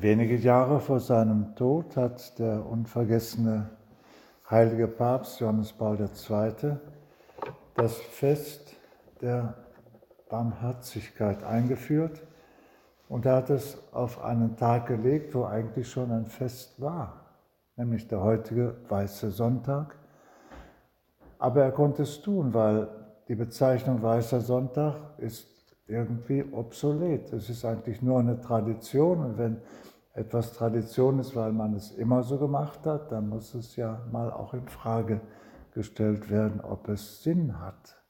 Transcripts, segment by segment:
Wenige Jahre vor seinem Tod hat der unvergessene heilige Papst Johannes Paul II. das Fest der Barmherzigkeit eingeführt und er hat es auf einen Tag gelegt, wo eigentlich schon ein Fest war, nämlich der heutige Weiße Sonntag. Aber er konnte es tun, weil die Bezeichnung Weißer Sonntag ist irgendwie obsolet. Es ist eigentlich nur eine Tradition und wenn etwas Tradition ist, weil man es immer so gemacht hat, dann muss es ja mal auch in Frage gestellt werden, ob es Sinn hat.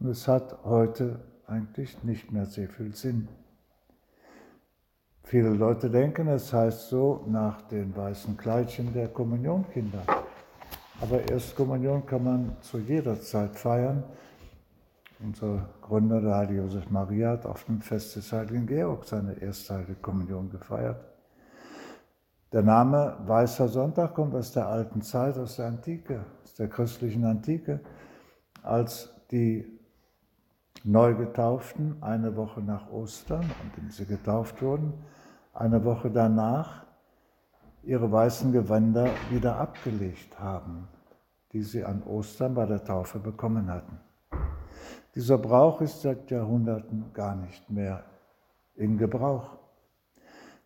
Und es hat heute eigentlich nicht mehr sehr viel Sinn. Viele Leute denken, es heißt so nach den weißen Kleidchen der Kommunionkinder. Aber Erstkommunion kann man zu jeder Zeit feiern. Unser Gründer, der heilige Josef Maria, hat auf dem Fest des heiligen Georg seine erste heilige Kommunion gefeiert. Der Name Weißer Sonntag kommt aus der alten Zeit, aus der Antike, aus der christlichen Antike, als die Neugetauften eine Woche nach Ostern, an dem sie getauft wurden, eine Woche danach ihre weißen Gewänder wieder abgelegt haben, die sie an Ostern bei der Taufe bekommen hatten. Dieser Brauch ist seit Jahrhunderten gar nicht mehr in Gebrauch.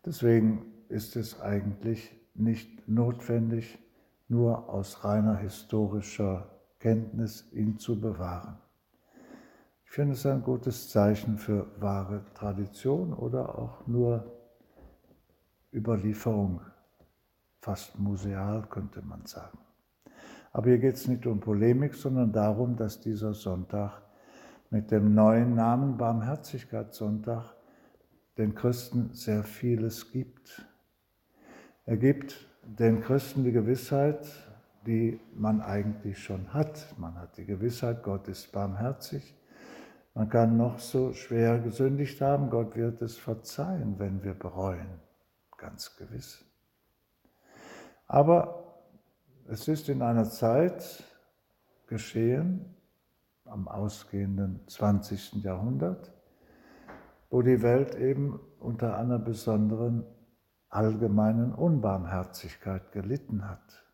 Deswegen ist es eigentlich nicht notwendig, nur aus reiner historischer Kenntnis ihn zu bewahren. Ich finde es ein gutes Zeichen für wahre Tradition oder auch nur Überlieferung, fast museal könnte man sagen. Aber hier geht es nicht um Polemik, sondern darum, dass dieser Sonntag mit dem neuen Namen Barmherzigkeitssonntag den Christen sehr vieles gibt. Er gibt den Christen die Gewissheit, die man eigentlich schon hat. Man hat die Gewissheit, Gott ist barmherzig. Man kann noch so schwer gesündigt haben, Gott wird es verzeihen, wenn wir bereuen, ganz gewiss. Aber es ist in einer Zeit geschehen, am ausgehenden 20. Jahrhundert, wo die Welt eben unter einer besonderen allgemeinen Unbarmherzigkeit gelitten hat.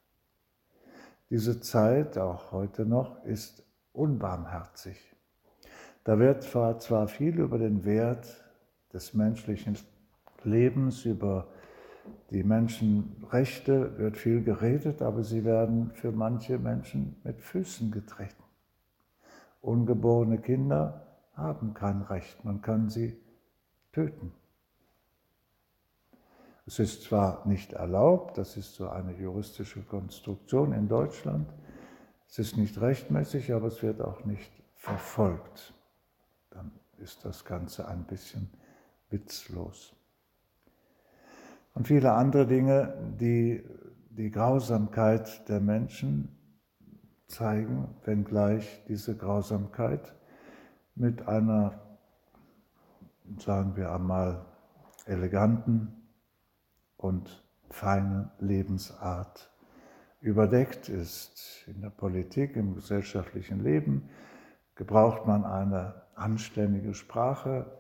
Diese Zeit, auch heute noch, ist unbarmherzig. Da wird zwar viel über den Wert des menschlichen Lebens, über die Menschenrechte wird viel geredet, aber sie werden für manche Menschen mit Füßen getreten. Ungeborene Kinder haben kein Recht, man kann sie töten. Es ist zwar nicht erlaubt, das ist so eine juristische Konstruktion in Deutschland, es ist nicht rechtmäßig, aber es wird auch nicht verfolgt. Dann ist das Ganze ein bisschen witzlos. Und viele andere Dinge, die die Grausamkeit der Menschen zeigen, wenngleich diese Grausamkeit mit einer, sagen wir einmal, eleganten und feine Lebensart überdeckt ist. In der Politik, im gesellschaftlichen Leben gebraucht man eine anständige Sprache.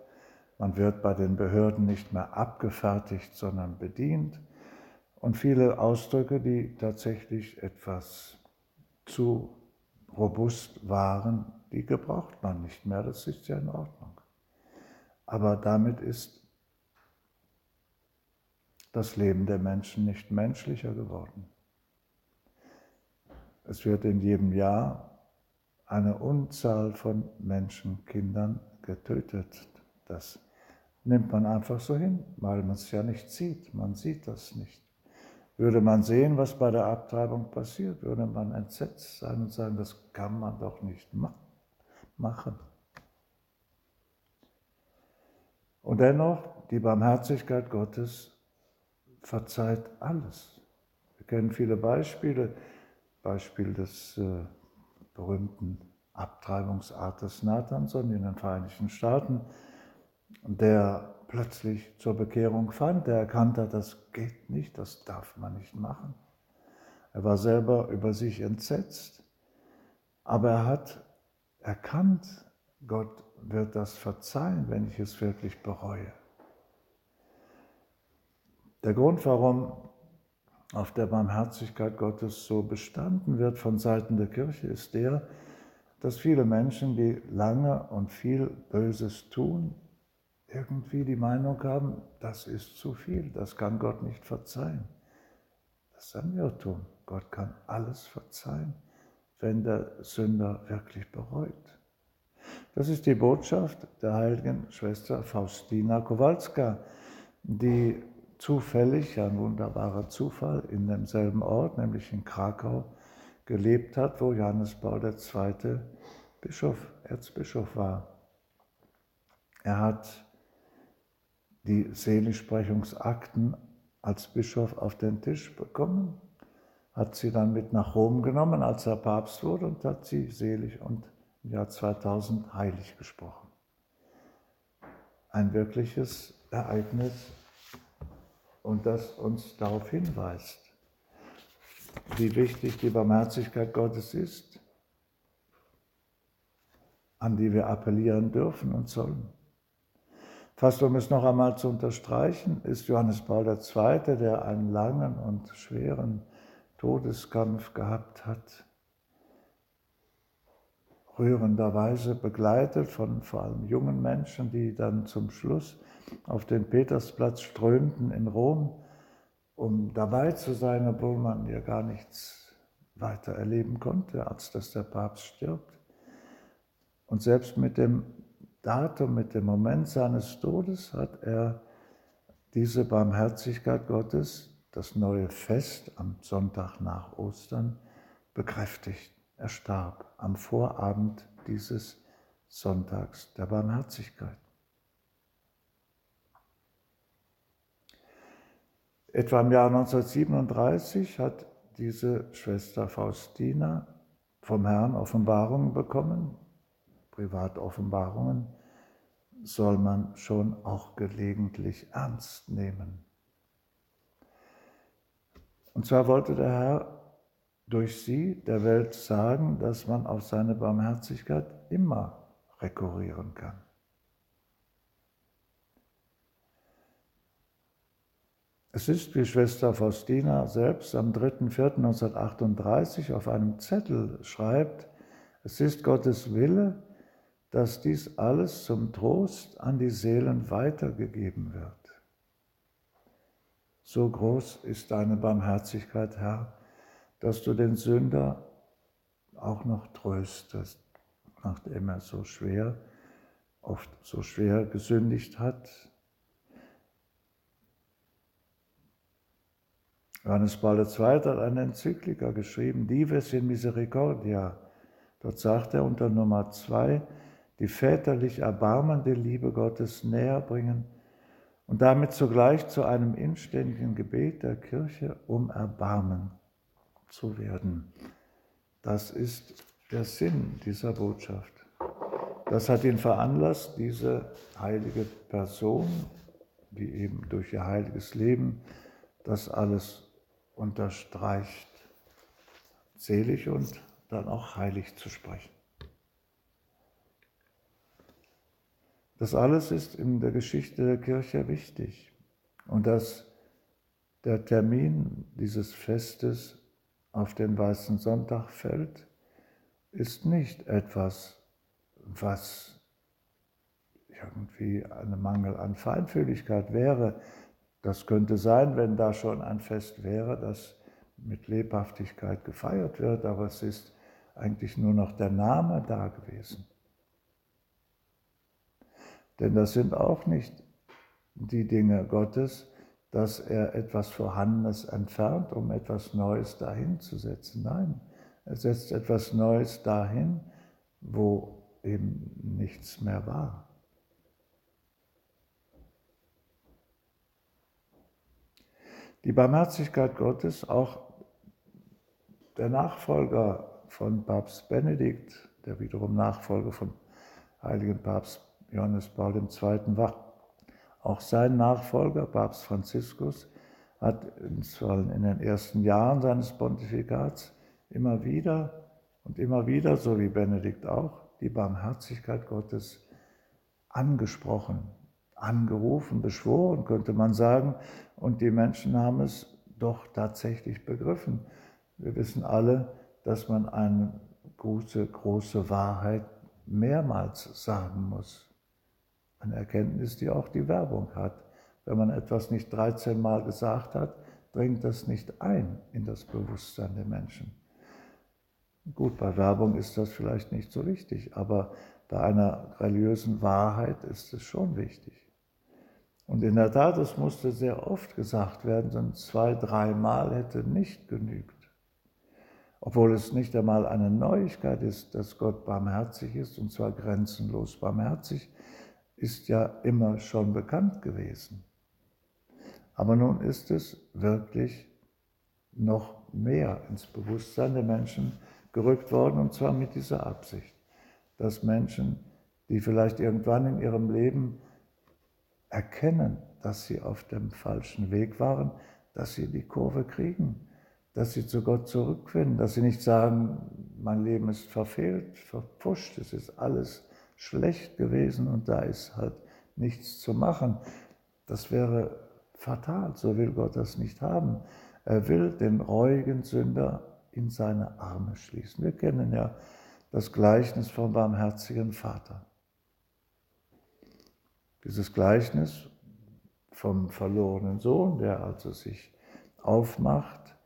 Man wird bei den Behörden nicht mehr abgefertigt, sondern bedient. Und viele Ausdrücke, die tatsächlich etwas zu robust waren, die gebraucht man nicht mehr. Das ist ja in Ordnung. Aber damit ist das Leben der Menschen nicht menschlicher geworden. Es wird in jedem Jahr eine Unzahl von Menschenkindern getötet. Das nimmt man einfach so hin, weil man es ja nicht sieht. Man sieht das nicht. Würde man sehen, was bei der Abtreibung passiert, würde man entsetzt sein und sagen, das kann man doch nicht machen. Und dennoch, die Barmherzigkeit Gottes verzeiht alles. Wir kennen viele Beispiele. Beispiel des äh, berühmten Abtreibungsartes Nathanson in den Vereinigten Staaten, der plötzlich zur Bekehrung fand, der erkannte, das geht nicht, das darf man nicht machen. Er war selber über sich entsetzt, aber er hat erkannt, Gott wird das verzeihen, wenn ich es wirklich bereue. Der Grund, warum auf der Barmherzigkeit Gottes so bestanden wird von Seiten der Kirche, ist der, dass viele Menschen, die lange und viel Böses tun, irgendwie die Meinung haben, das ist zu viel, das kann Gott nicht verzeihen. Das ist ein Irrtum. Gott kann alles verzeihen, wenn der Sünder wirklich bereut. Das ist die Botschaft der heiligen Schwester Faustina Kowalska, die zufällig, ein wunderbarer Zufall, in demselben Ort, nämlich in Krakau, gelebt hat, wo Johannes Paul II. Bischof, Erzbischof war. Er hat die Seligsprechungsakten als Bischof auf den Tisch bekommen, hat sie dann mit nach Rom genommen, als er Papst wurde, und hat sie selig und im Jahr 2000 heilig gesprochen. Ein wirkliches Ereignis und das uns darauf hinweist, wie wichtig die Barmherzigkeit Gottes ist, an die wir appellieren dürfen und sollen. Fast um es noch einmal zu unterstreichen, ist Johannes Paul II., der einen langen und schweren Todeskampf gehabt hat, rührenderweise begleitet von vor allem jungen Menschen, die dann zum Schluss auf den Petersplatz strömten in Rom, um dabei zu sein, obwohl man ja gar nichts weiter erleben konnte, als dass der Papst stirbt. Und selbst mit dem Datum, mit dem Moment seines Todes hat er diese Barmherzigkeit Gottes, das neue Fest am Sonntag nach Ostern, bekräftigt. Er starb am Vorabend dieses Sonntags der Barmherzigkeit. Etwa im Jahr 1937 hat diese Schwester Faustina vom Herrn Offenbarungen bekommen. Privatoffenbarungen soll man schon auch gelegentlich ernst nehmen. Und zwar wollte der Herr durch sie der Welt sagen, dass man auf seine Barmherzigkeit immer rekurrieren kann. Es ist, wie Schwester Faustina selbst am 3.4.1938 auf einem Zettel schreibt, es ist Gottes Wille, dass dies alles zum Trost an die Seelen weitergegeben wird. So groß ist deine Barmherzigkeit, Herr, dass du den Sünder auch noch tröstest, nachdem er so schwer, oft so schwer gesündigt hat, Johannes Paul II. hat eine Enzyklika geschrieben, Dives in Misericordia. Dort sagt er unter Nummer zwei, die väterlich erbarmende Liebe Gottes näher bringen und damit zugleich zu einem inständigen Gebet der Kirche um Erbarmen zu werden. Das ist der Sinn dieser Botschaft. Das hat ihn veranlasst, diese heilige Person, die eben durch ihr heiliges Leben das alles unterstreicht, selig und dann auch heilig zu sprechen. Das alles ist in der Geschichte der Kirche wichtig und dass der Termin dieses Festes auf den Weißen Sonntag fällt, ist nicht etwas, was irgendwie ein Mangel an Feinfühligkeit wäre, das könnte sein, wenn da schon ein Fest wäre, das mit Lebhaftigkeit gefeiert wird, aber es ist eigentlich nur noch der Name da gewesen. Denn das sind auch nicht die Dinge Gottes, dass er etwas Vorhandenes entfernt, um etwas Neues dahin zu setzen. Nein, er setzt etwas Neues dahin, wo eben nichts mehr war. Die Barmherzigkeit Gottes, auch der Nachfolger von Papst Benedikt, der wiederum Nachfolger von heiligen Papst Johannes Paul II. war, auch sein Nachfolger, Papst Franziskus, hat in den ersten Jahren seines Pontifikats immer wieder und immer wieder, so wie Benedikt auch, die Barmherzigkeit Gottes angesprochen, angerufen, beschworen, könnte man sagen, und die Menschen haben es doch tatsächlich begriffen. Wir wissen alle, dass man eine große, große Wahrheit mehrmals sagen muss. Eine Erkenntnis, die auch die Werbung hat. Wenn man etwas nicht 13 Mal gesagt hat, dringt das nicht ein in das Bewusstsein der Menschen. Gut, bei Werbung ist das vielleicht nicht so wichtig, aber bei einer religiösen Wahrheit ist es schon wichtig. Und in der Tat, es musste sehr oft gesagt werden, denn zwei, dreimal hätte nicht genügt. Obwohl es nicht einmal eine Neuigkeit ist, dass Gott barmherzig ist, und zwar grenzenlos barmherzig, ist ja immer schon bekannt gewesen. Aber nun ist es wirklich noch mehr ins Bewusstsein der Menschen gerückt worden, und zwar mit dieser Absicht, dass Menschen, die vielleicht irgendwann in ihrem Leben erkennen, dass sie auf dem falschen Weg waren, dass sie die Kurve kriegen, dass sie zu Gott zurückfinden, dass sie nicht sagen, mein Leben ist verfehlt, verpfuscht, es ist alles schlecht gewesen und da ist halt nichts zu machen. Das wäre fatal, so will Gott das nicht haben. Er will den reuigen Sünder in seine Arme schließen. Wir kennen ja das Gleichnis vom barmherzigen Vater. Dieses Gleichnis vom verlorenen Sohn, der also sich aufmacht,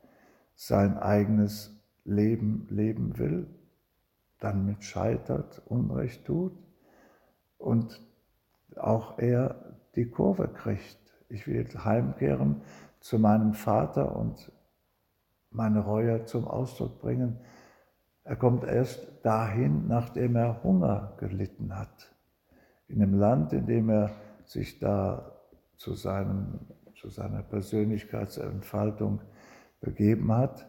sein eigenes Leben leben will, dann mit scheitert, Unrecht tut und auch er die Kurve kriegt. Ich will heimkehren zu meinem Vater und meine Reue zum Ausdruck bringen. Er kommt erst dahin, nachdem er Hunger gelitten hat in dem Land, in dem er sich da zu, seinem, zu seiner Persönlichkeitsentfaltung begeben hat,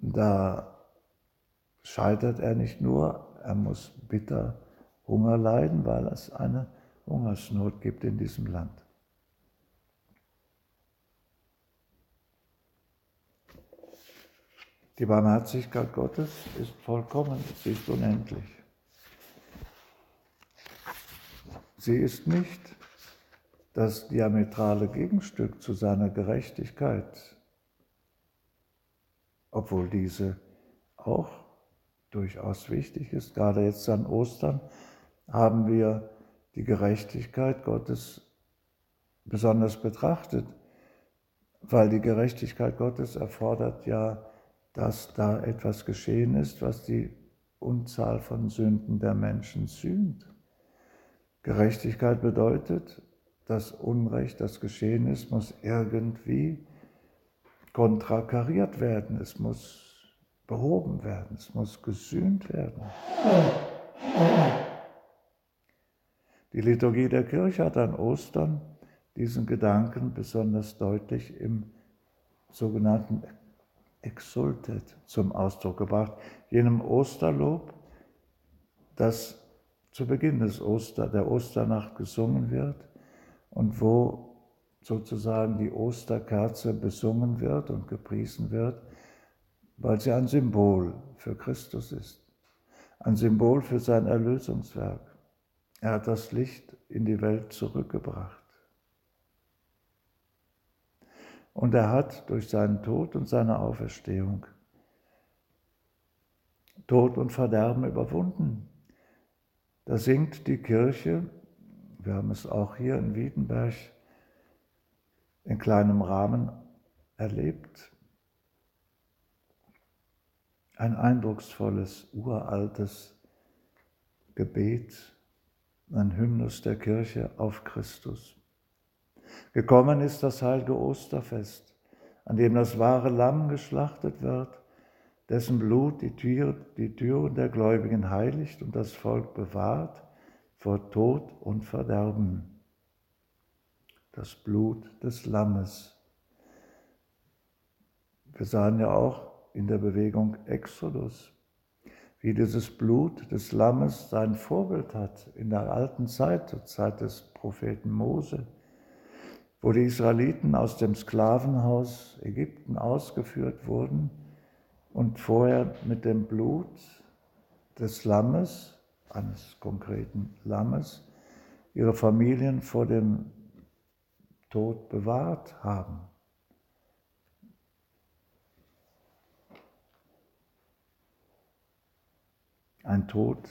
da scheitert er nicht nur, er muss bitter Hunger leiden, weil es eine Hungersnot gibt in diesem Land. Die Barmherzigkeit Gottes ist vollkommen, sie ist unendlich. Sie ist nicht das diametrale Gegenstück zu seiner Gerechtigkeit, obwohl diese auch durchaus wichtig ist. Gerade jetzt an Ostern haben wir die Gerechtigkeit Gottes besonders betrachtet, weil die Gerechtigkeit Gottes erfordert ja, dass da etwas geschehen ist, was die Unzahl von Sünden der Menschen sühnt. Gerechtigkeit bedeutet, das Unrecht, das geschehen ist, muss irgendwie kontrakariert werden, es muss behoben werden, es muss gesühnt werden. Die Liturgie der Kirche hat an Ostern diesen Gedanken besonders deutlich im sogenannten Exultet zum Ausdruck gebracht, jenem Osterlob, das zu Beginn des Oster, der Osternacht gesungen wird und wo sozusagen die Osterkerze besungen wird und gepriesen wird, weil sie ein Symbol für Christus ist, ein Symbol für sein Erlösungswerk. Er hat das Licht in die Welt zurückgebracht. Und er hat durch seinen Tod und seine Auferstehung Tod und Verderben überwunden. Da singt die Kirche, wir haben es auch hier in Wiedenberg in kleinem Rahmen erlebt, ein eindrucksvolles, uraltes Gebet, ein Hymnus der Kirche auf Christus. Gekommen ist das heilige Osterfest, an dem das wahre Lamm geschlachtet wird dessen Blut die, Tür, die Türen der Gläubigen heiligt und das Volk bewahrt vor Tod und Verderben. Das Blut des Lammes. Wir sahen ja auch in der Bewegung Exodus, wie dieses Blut des Lammes sein Vorbild hat in der alten Zeit, zur Zeit des Propheten Mose, wo die Israeliten aus dem Sklavenhaus Ägypten ausgeführt wurden und vorher mit dem Blut des Lammes, eines konkreten Lammes, ihre Familien vor dem Tod bewahrt haben. Ein Tod,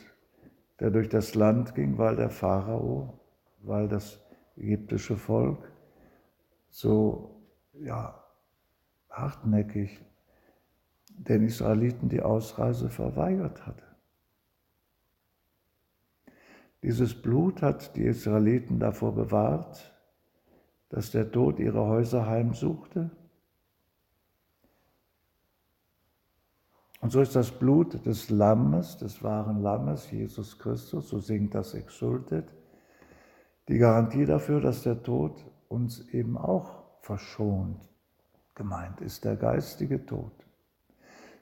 der durch das Land ging, weil der Pharao, weil das ägyptische Volk so ja, hartnäckig den Israeliten die Ausreise verweigert hatte. Dieses Blut hat die Israeliten davor bewahrt, dass der Tod ihre Häuser heimsuchte. Und so ist das Blut des Lammes, des wahren Lammes, Jesus Christus, so singt das Exultet, die Garantie dafür, dass der Tod uns eben auch verschont. Gemeint ist der geistige Tod.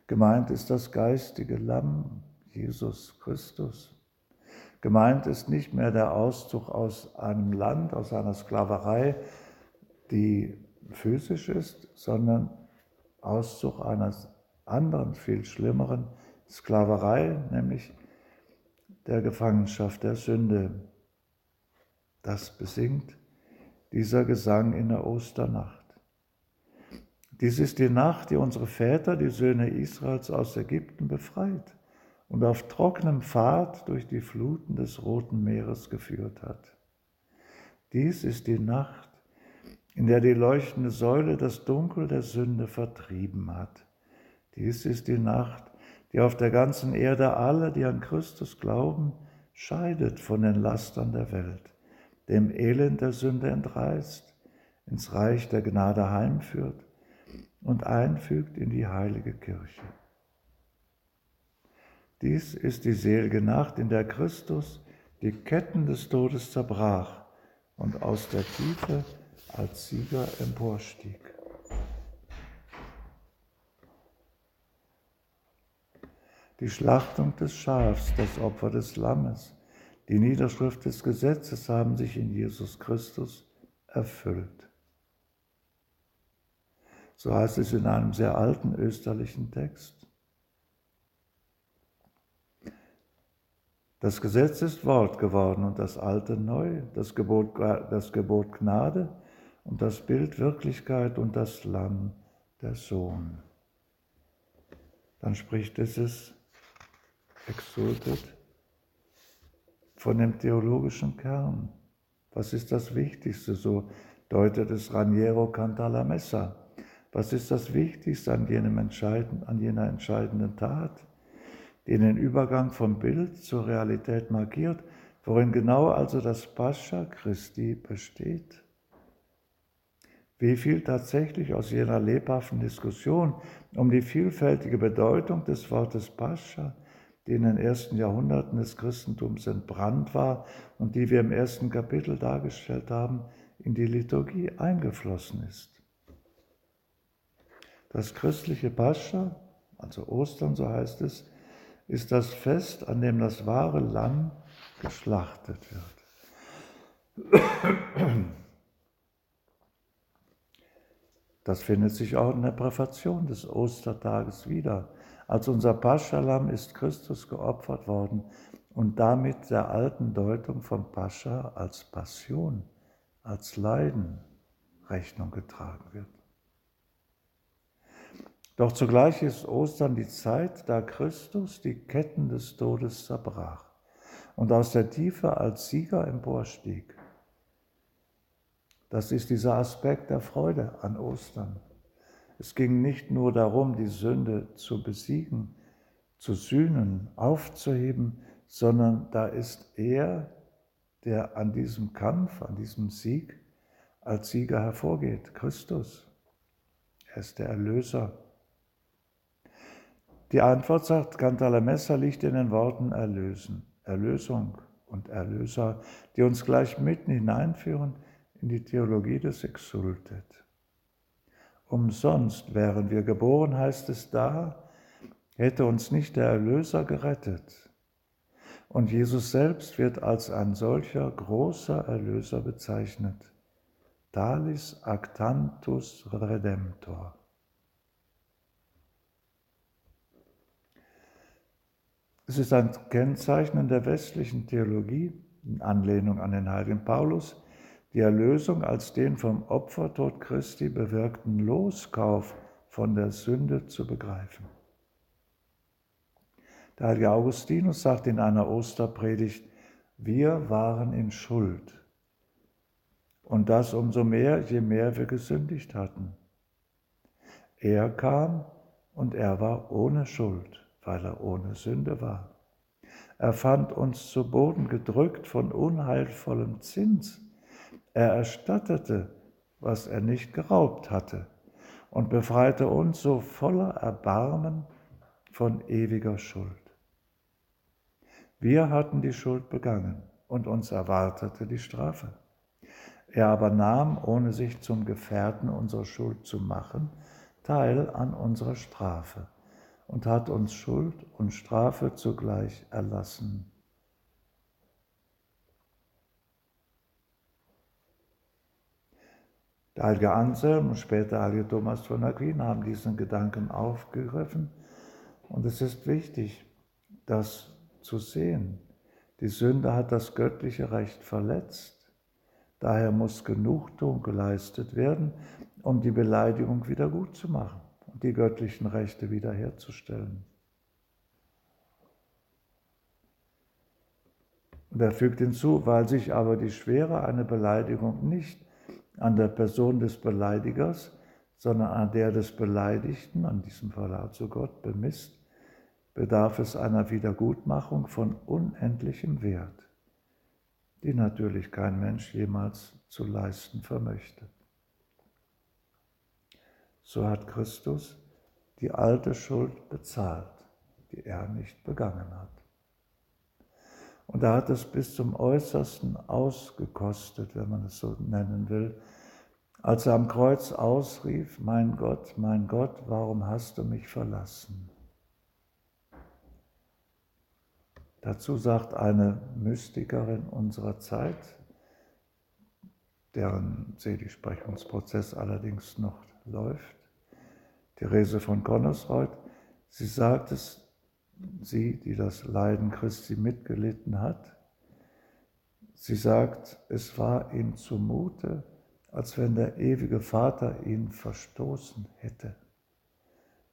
Gemeint ist das geistige Lamm, Jesus Christus. Gemeint ist nicht mehr der Auszug aus einem Land, aus einer Sklaverei, die physisch ist, sondern Auszug einer anderen, viel schlimmeren Sklaverei, nämlich der Gefangenschaft der Sünde. Das besingt dieser Gesang in der Osternacht. Dies ist die Nacht, die unsere Väter, die Söhne Israels aus Ägypten befreit und auf trockenem Pfad durch die Fluten des Roten Meeres geführt hat. Dies ist die Nacht, in der die leuchtende Säule das Dunkel der Sünde vertrieben hat. Dies ist die Nacht, die auf der ganzen Erde alle, die an Christus glauben, scheidet von den Lastern der Welt, dem Elend der Sünde entreißt, ins Reich der Gnade heimführt und einfügt in die heilige Kirche. Dies ist die selige Nacht, in der Christus die Ketten des Todes zerbrach und aus der Tiefe als Sieger emporstieg. Die Schlachtung des Schafs, das Opfer des Lammes, die Niederschrift des Gesetzes haben sich in Jesus Christus erfüllt. So heißt es in einem sehr alten österlichen Text. Das Gesetz ist Wort geworden und das Alte neu, das Gebot, das Gebot Gnade und das Bild Wirklichkeit und das Lamm der Sohn. Dann spricht es es exultet von dem theologischen Kern. Was ist das Wichtigste? So deutet es Raniero Cantalamessa. Was ist das Wichtigste an, jenem entscheidend, an jener entscheidenden Tat? die den Übergang vom Bild zur Realität markiert, worin genau also das Pascha Christi besteht. Wie viel tatsächlich aus jener lebhaften Diskussion um die vielfältige Bedeutung des Wortes Pascha, die in den ersten Jahrhunderten des Christentums entbrannt war und die wir im ersten Kapitel dargestellt haben, in die Liturgie eingeflossen ist. Das christliche Pascha, also Ostern, so heißt es, ist das Fest, an dem das wahre Lamm geschlachtet wird. Das findet sich auch in der Präfation des Ostertages wieder. Als unser Paschalam ist Christus geopfert worden und damit der alten Deutung von Pascha als Passion, als Leiden Rechnung getragen wird. Doch zugleich ist Ostern die Zeit, da Christus die Ketten des Todes zerbrach und aus der Tiefe als Sieger emporstieg. Das ist dieser Aspekt der Freude an Ostern. Es ging nicht nur darum, die Sünde zu besiegen, zu sühnen, aufzuheben, sondern da ist er, der an diesem Kampf, an diesem Sieg als Sieger hervorgeht, Christus. Er ist der Erlöser die Antwort, sagt Cantalamessa, liegt in den Worten Erlösen, Erlösung und Erlöser, die uns gleich mitten hineinführen in die Theologie des Exultet. Umsonst wären wir geboren, heißt es da, hätte uns nicht der Erlöser gerettet. Und Jesus selbst wird als ein solcher großer Erlöser bezeichnet. Talis actantus redemptor. Es ist ein Kennzeichen der westlichen Theologie, in Anlehnung an den heiligen Paulus, die Erlösung als den vom Opfertod Christi bewirkten Loskauf von der Sünde zu begreifen. Der heilige Augustinus sagt in einer Osterpredigt, wir waren in Schuld. Und das umso mehr, je mehr wir gesündigt hatten. Er kam und er war ohne Schuld, weil er ohne Sünde war. Er fand uns zu Boden gedrückt von unheilvollem Zins. Er erstattete, was er nicht geraubt hatte und befreite uns so voller Erbarmen von ewiger Schuld. Wir hatten die Schuld begangen und uns erwartete die Strafe. Er aber nahm, ohne sich zum Gefährten unserer Schuld zu machen, teil an unserer Strafe und hat uns Schuld und Strafe zugleich erlassen. Der heilige Anselm und später der heilige Thomas von Aquin haben diesen Gedanken aufgegriffen. Und es ist wichtig, das zu sehen. Die Sünde hat das göttliche Recht verletzt. Daher muss Genugtuung geleistet werden, um die Beleidigung wieder gut zu machen und die göttlichen Rechte wiederherzustellen. Und er fügt hinzu, weil sich aber die Schwere einer Beleidigung nicht an der Person des Beleidigers, sondern an der des Beleidigten, an diesem Fall also Gott, bemisst, bedarf es einer Wiedergutmachung von unendlichem Wert, die natürlich kein Mensch jemals zu leisten vermöchte. So hat Christus die alte Schuld bezahlt, die er nicht begangen hat. Und er hat es bis zum Äußersten ausgekostet, wenn man es so nennen will, als er am Kreuz ausrief, mein Gott, mein Gott, warum hast du mich verlassen? Dazu sagt eine Mystikerin unserer Zeit, deren Seligsprechungsprozess allerdings noch läuft, Therese von Connersreuth, sie sagt es, sie, die das Leiden Christi mitgelitten hat, sie sagt, es war ihm zumute, als wenn der ewige Vater ihn verstoßen hätte.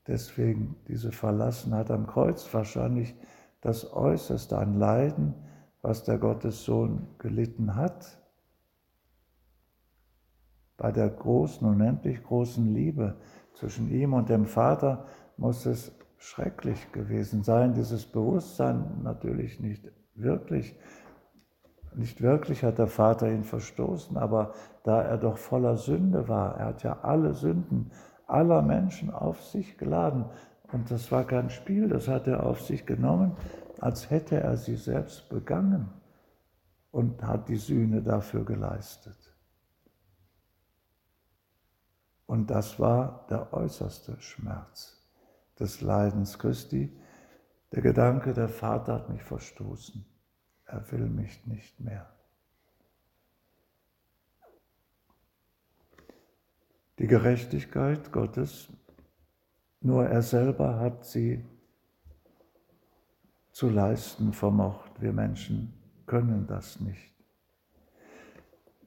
Deswegen diese Verlassenheit am Kreuz wahrscheinlich das Äußerste an Leiden, was der Gottessohn gelitten hat. Bei der großen, unendlich großen Liebe zwischen ihm und dem Vater muss es schrecklich gewesen sein, dieses Bewusstsein natürlich nicht wirklich. Nicht wirklich hat der Vater ihn verstoßen, aber da er doch voller Sünde war, er hat ja alle Sünden aller Menschen auf sich geladen, und das war kein Spiel, das hat er auf sich genommen, als hätte er sie selbst begangen und hat die Sühne dafür geleistet. Und das war der äußerste Schmerz des Leidens Christi. Der Gedanke, der Vater hat mich verstoßen, er will mich nicht mehr. Die Gerechtigkeit Gottes nur er selber hat sie zu leisten vermocht. Wir Menschen können das nicht.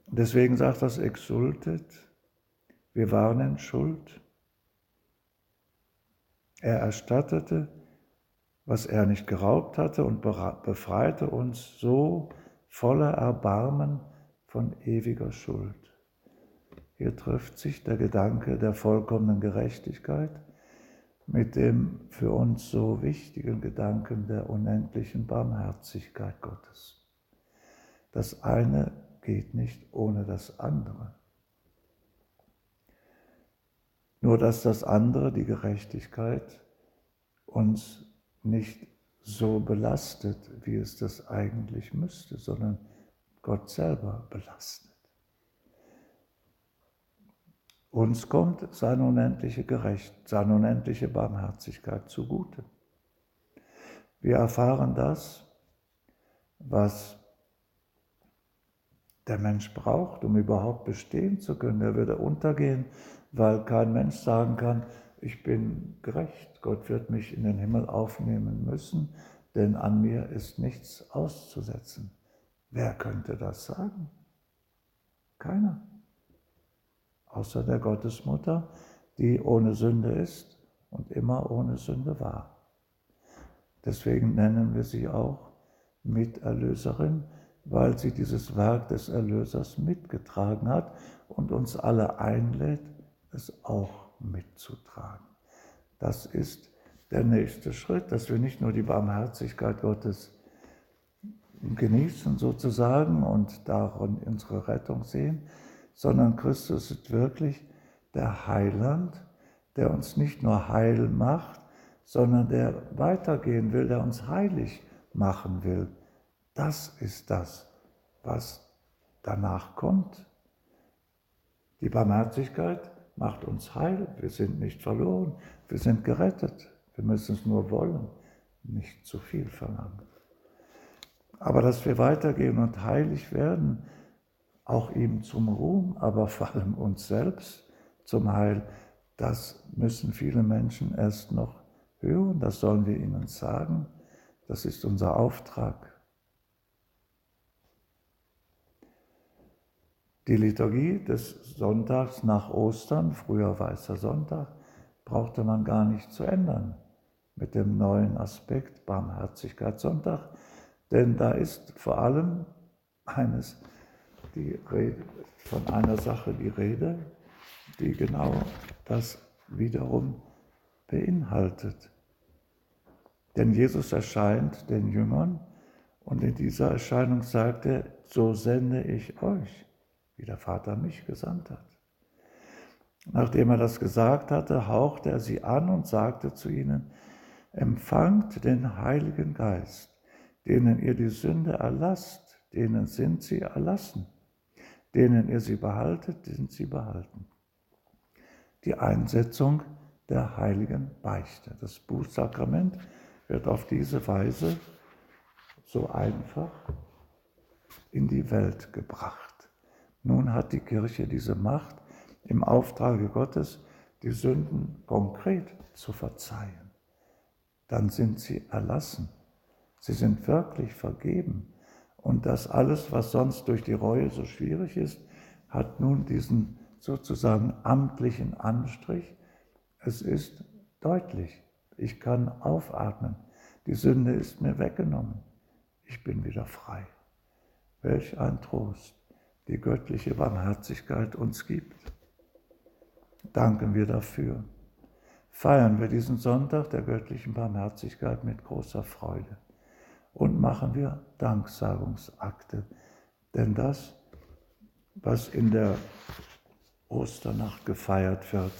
Deswegen sagt das Exultet, wir waren in Schuld. Er erstattete, was er nicht geraubt hatte und befreite uns so voller Erbarmen von ewiger Schuld. Hier trifft sich der Gedanke der vollkommenen Gerechtigkeit mit dem für uns so wichtigen Gedanken der unendlichen Barmherzigkeit Gottes. Das eine geht nicht ohne das andere. Nur dass das andere, die Gerechtigkeit, uns nicht so belastet, wie es das eigentlich müsste, sondern Gott selber belastet. Uns kommt seine unendliche Gerecht, seine unendliche Barmherzigkeit zugute. Wir erfahren das, was der Mensch braucht, um überhaupt bestehen zu können. Er würde untergehen, weil kein Mensch sagen kann, ich bin gerecht, Gott wird mich in den Himmel aufnehmen müssen, denn an mir ist nichts auszusetzen. Wer könnte das sagen? Keiner. Außer der Gottesmutter, die ohne Sünde ist und immer ohne Sünde war. Deswegen nennen wir sie auch Miterlöserin, weil sie dieses Werk des Erlösers mitgetragen hat und uns alle einlädt, es auch mitzutragen. Das ist der nächste Schritt, dass wir nicht nur die Barmherzigkeit Gottes genießen sozusagen und darin unsere Rettung sehen, sondern Christus ist wirklich der Heiland, der uns nicht nur heil macht, sondern der weitergehen will, der uns heilig machen will. Das ist das, was danach kommt. Die Barmherzigkeit macht uns heil. Wir sind nicht verloren, wir sind gerettet. Wir müssen es nur wollen, nicht zu viel verlangen. Aber dass wir weitergehen und heilig werden, auch ihm zum Ruhm, aber vor allem uns selbst zum Heil, das müssen viele Menschen erst noch hören, das sollen wir ihnen sagen. Das ist unser Auftrag. Die Liturgie des Sonntags nach Ostern, früher Weißer Sonntag, brauchte man gar nicht zu ändern. Mit dem neuen Aspekt Barmherzigkeitssonntag, denn da ist vor allem eines die Rede, von einer Sache die Rede, die genau das wiederum beinhaltet. Denn Jesus erscheint den Jüngern und in dieser Erscheinung sagt er, so sende ich euch wie der Vater mich gesandt hat. Nachdem er das gesagt hatte, hauchte er sie an und sagte zu ihnen, empfangt den Heiligen Geist, denen ihr die Sünde erlasst, denen sind sie erlassen, denen ihr sie behaltet, sind sie behalten. Die Einsetzung der heiligen Beichte. Das Bußsakrament wird auf diese Weise so einfach in die Welt gebracht. Nun hat die Kirche diese Macht, im Auftrage Gottes die Sünden konkret zu verzeihen. Dann sind sie erlassen. Sie sind wirklich vergeben. Und das alles, was sonst durch die Reue so schwierig ist, hat nun diesen sozusagen amtlichen Anstrich. Es ist deutlich. Ich kann aufatmen. Die Sünde ist mir weggenommen. Ich bin wieder frei. Welch ein Trost die göttliche Barmherzigkeit uns gibt. Danken wir dafür. Feiern wir diesen Sonntag der göttlichen Barmherzigkeit mit großer Freude und machen wir Danksagungsakte. Denn das, was in der Osternacht gefeiert wird,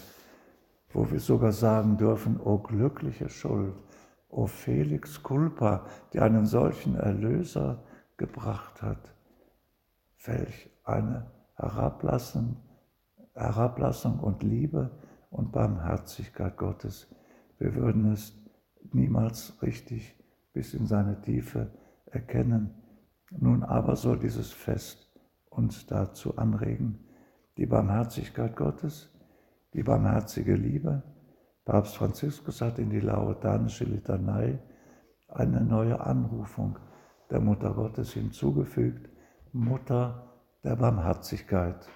wo wir sogar sagen dürfen, o glückliche Schuld, o Felix culpa, die einen solchen Erlöser gebracht hat, welch eine Herablassung, Herablassung und Liebe und Barmherzigkeit Gottes. Wir würden es niemals richtig bis in seine Tiefe erkennen. Nun aber soll dieses Fest uns dazu anregen, die Barmherzigkeit Gottes, die barmherzige Liebe. Papst Franziskus hat in die lauretanische Litanei eine neue Anrufung der Mutter Gottes hinzugefügt. Mutter der Barmherzigkeit.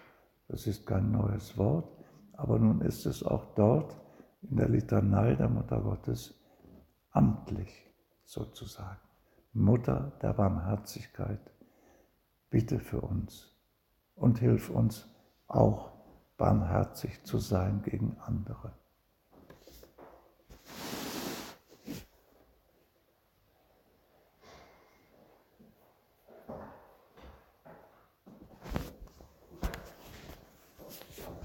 Das ist kein neues Wort, aber nun ist es auch dort in der Litanei der Mutter Gottes amtlich sozusagen. Mutter der Barmherzigkeit, bitte für uns und hilf uns auch barmherzig zu sein gegen andere.